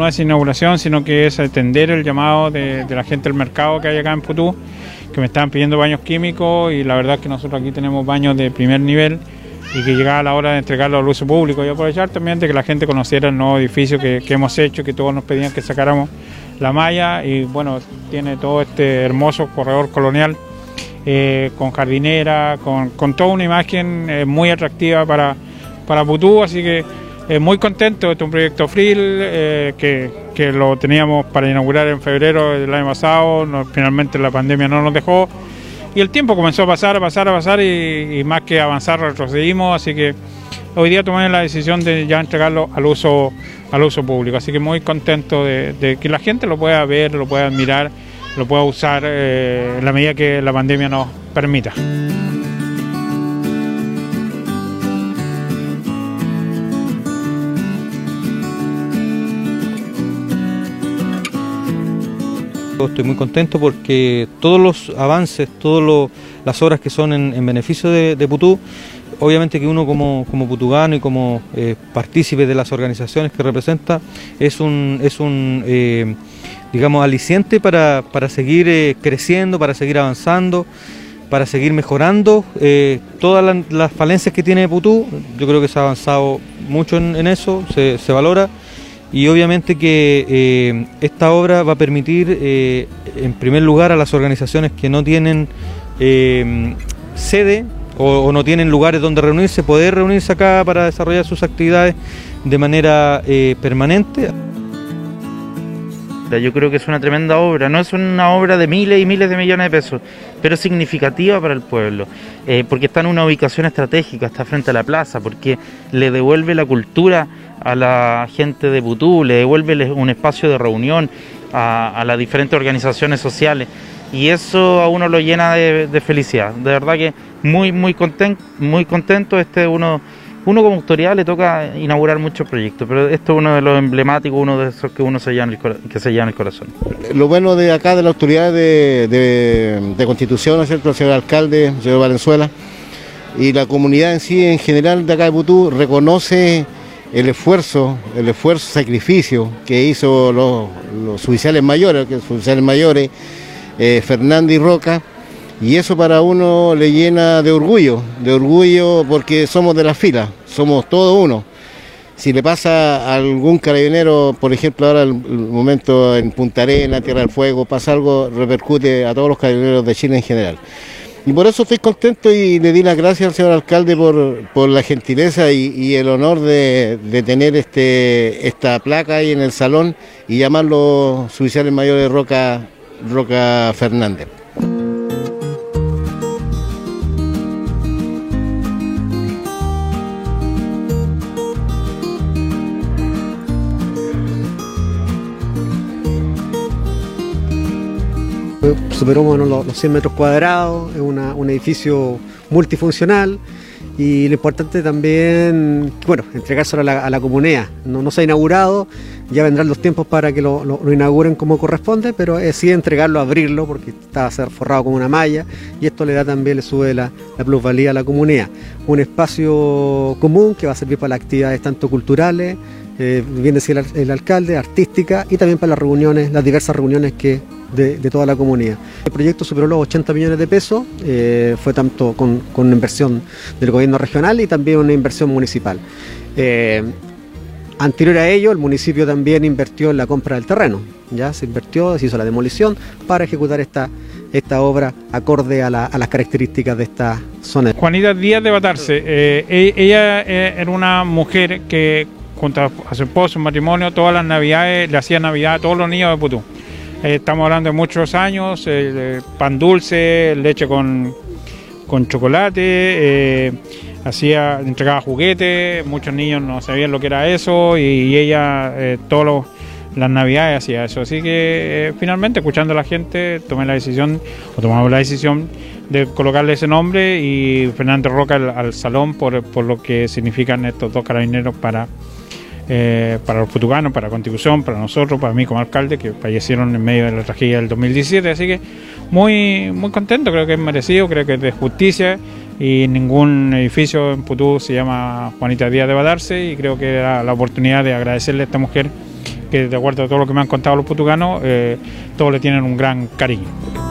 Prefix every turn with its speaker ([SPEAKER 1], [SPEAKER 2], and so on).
[SPEAKER 1] no es inauguración, sino que es atender el llamado de, la gente del mercado que hay acá en Putú, que me estaban pidiendo baños químicos y la verdad es que nosotros aquí tenemos baños de primer nivel y que llegaba la hora de entregarlo al uso público y aprovechar también de que la gente conociera el nuevo edificio que, hemos hecho, que todos nos pedían que sacáramos la malla y bueno, tiene todo este hermoso corredor colonial eh, con jardinera, con, con, toda una imagen eh, muy atractiva para, para Putú, así que eh, muy contento, este es un proyecto FRIL que, que, lo teníamos para inaugurar en febrero del año pasado, finalmente la pandemia no nos dejó y el tiempo comenzó a pasar, a pasar, a pasar y, más que avanzar retrocedimos, así que hoy día tomé la decisión de ya entregarlo al uso, al uso público, así que muy contento de, que la gente lo pueda ver, lo pueda admirar, lo pueda usar eh, en la medida que la pandemia nos permita.
[SPEAKER 2] Estoy muy contento porque todos los avances, todas las obras que son en, beneficio de, Putú, obviamente que uno como, putugano y como eh, partícipe de las organizaciones que representa es un, es un eh, digamos, aliciente para, seguir eh, creciendo, para seguir avanzando, para seguir mejorando todas las, falencias que tiene Putú. Yo creo que se ha avanzado mucho en, eso, se valora y obviamente que eh, esta obra va a permitir, eh, en primer lugar, a las organizaciones que no tienen eh, sede o, no tienen lugares donde reunirse, poder reunirse acá para desarrollar sus actividades de manera permanente.
[SPEAKER 3] Yo creo que es una tremenda obra, no es una obra de miles y miles de millones de pesos, pero significativa para el pueblo, porque está en una ubicación estratégica, está frente a la plaza, porque le devuelve la cultura a la gente de Putú, le devuelve un espacio de reunión a, las diferentes organizaciones sociales y eso a uno lo llena de, felicidad. De verdad que muy muy contento, muy contento. Este uno uno como autoridad le toca inaugurar muchos proyectos, pero esto es uno de los emblemáticos, uno de esos que uno se lleva en el, que se en el corazón.
[SPEAKER 4] Lo bueno de acá de la autoridad de, Constitución, ¿no? El señor alcalde, el señor Valenzuela, y la comunidad en sí, en general de acá de Putú, reconoce el esfuerzo, el esfuerzo, sacrificio que hizo los, oficiales mayores, que los oficiales mayores, eh, Fernández y Roca, y eso para uno le llena de orgullo, de orgullo porque somos de la fila, somos todos uno. Si le pasa a algún carabinero, por ejemplo, ahora el, momento en Punta Arena, Tierra del Fuego, pasa algo, repercute a todos los carabineros de Chile en general. Y por eso estoy contento y le di las gracias al señor alcalde por, la gentileza y, el honor de, tener este, esta placa ahí en el salón y llamarlo su oficial mayor de Roca, Roca Fernández.
[SPEAKER 5] Superó bueno, los, 100 metros cuadrados, es un edificio multifuncional y lo importante también, bueno, entregárselo a la, comunidad. No, se ha inaugurado, ya vendrán los tiempos para que lo, inauguren como corresponde, pero es sí entregarlo, abrirlo, porque está a ser forrado con una malla y esto le da también, le sube la, plusvalía a la comunidad. Un espacio común que va a servir para las actividades tanto culturales, eh, bien decía el, alcalde, artística y también para las reuniones, las diversas reuniones que de, toda la comunidad. El proyecto superó los 80 millones de pesos, eh, fue tanto con, una inversión del gobierno regional y también una inversión municipal. Eh, anterior a ello, el municipio también invirtió en la compra del terreno, ya se invirtió, se hizo la demolición para ejecutar esta, esta obra acorde a, las características de esta zona.
[SPEAKER 1] Juanita Díaz de Batarse, eh, e, ella era una mujer que junto a su esposo, su matrimonio, todas las navidades le hacía navidad a todos los niños de Putú. Eh, estamos hablando de muchos años, eh, pan dulce, leche con, chocolate, eh, hacía, entregaba juguetes, muchos niños no sabían lo que era eso y, ella todas las navidades hacía eso. Así que finalmente, escuchando a la gente, tomé la decisión, o tomamos la decisión de colocarle ese nombre y Fernando Roca al, salón por, por lo que significan estos dos carabineros para eh, para los putuganos, para Constitución, para nosotros, para mí como alcalde, que fallecieron en medio de la tragedia del 2017. Así que muy, muy contento, creo que es merecido, creo que es de justicia y ningún edificio en Putú se llama Juanita Díaz de Badarse y creo que era la oportunidad de agradecerle a esta mujer que de acuerdo a todo lo que me han contado los putucanos, eh, todos le tienen un gran cariño.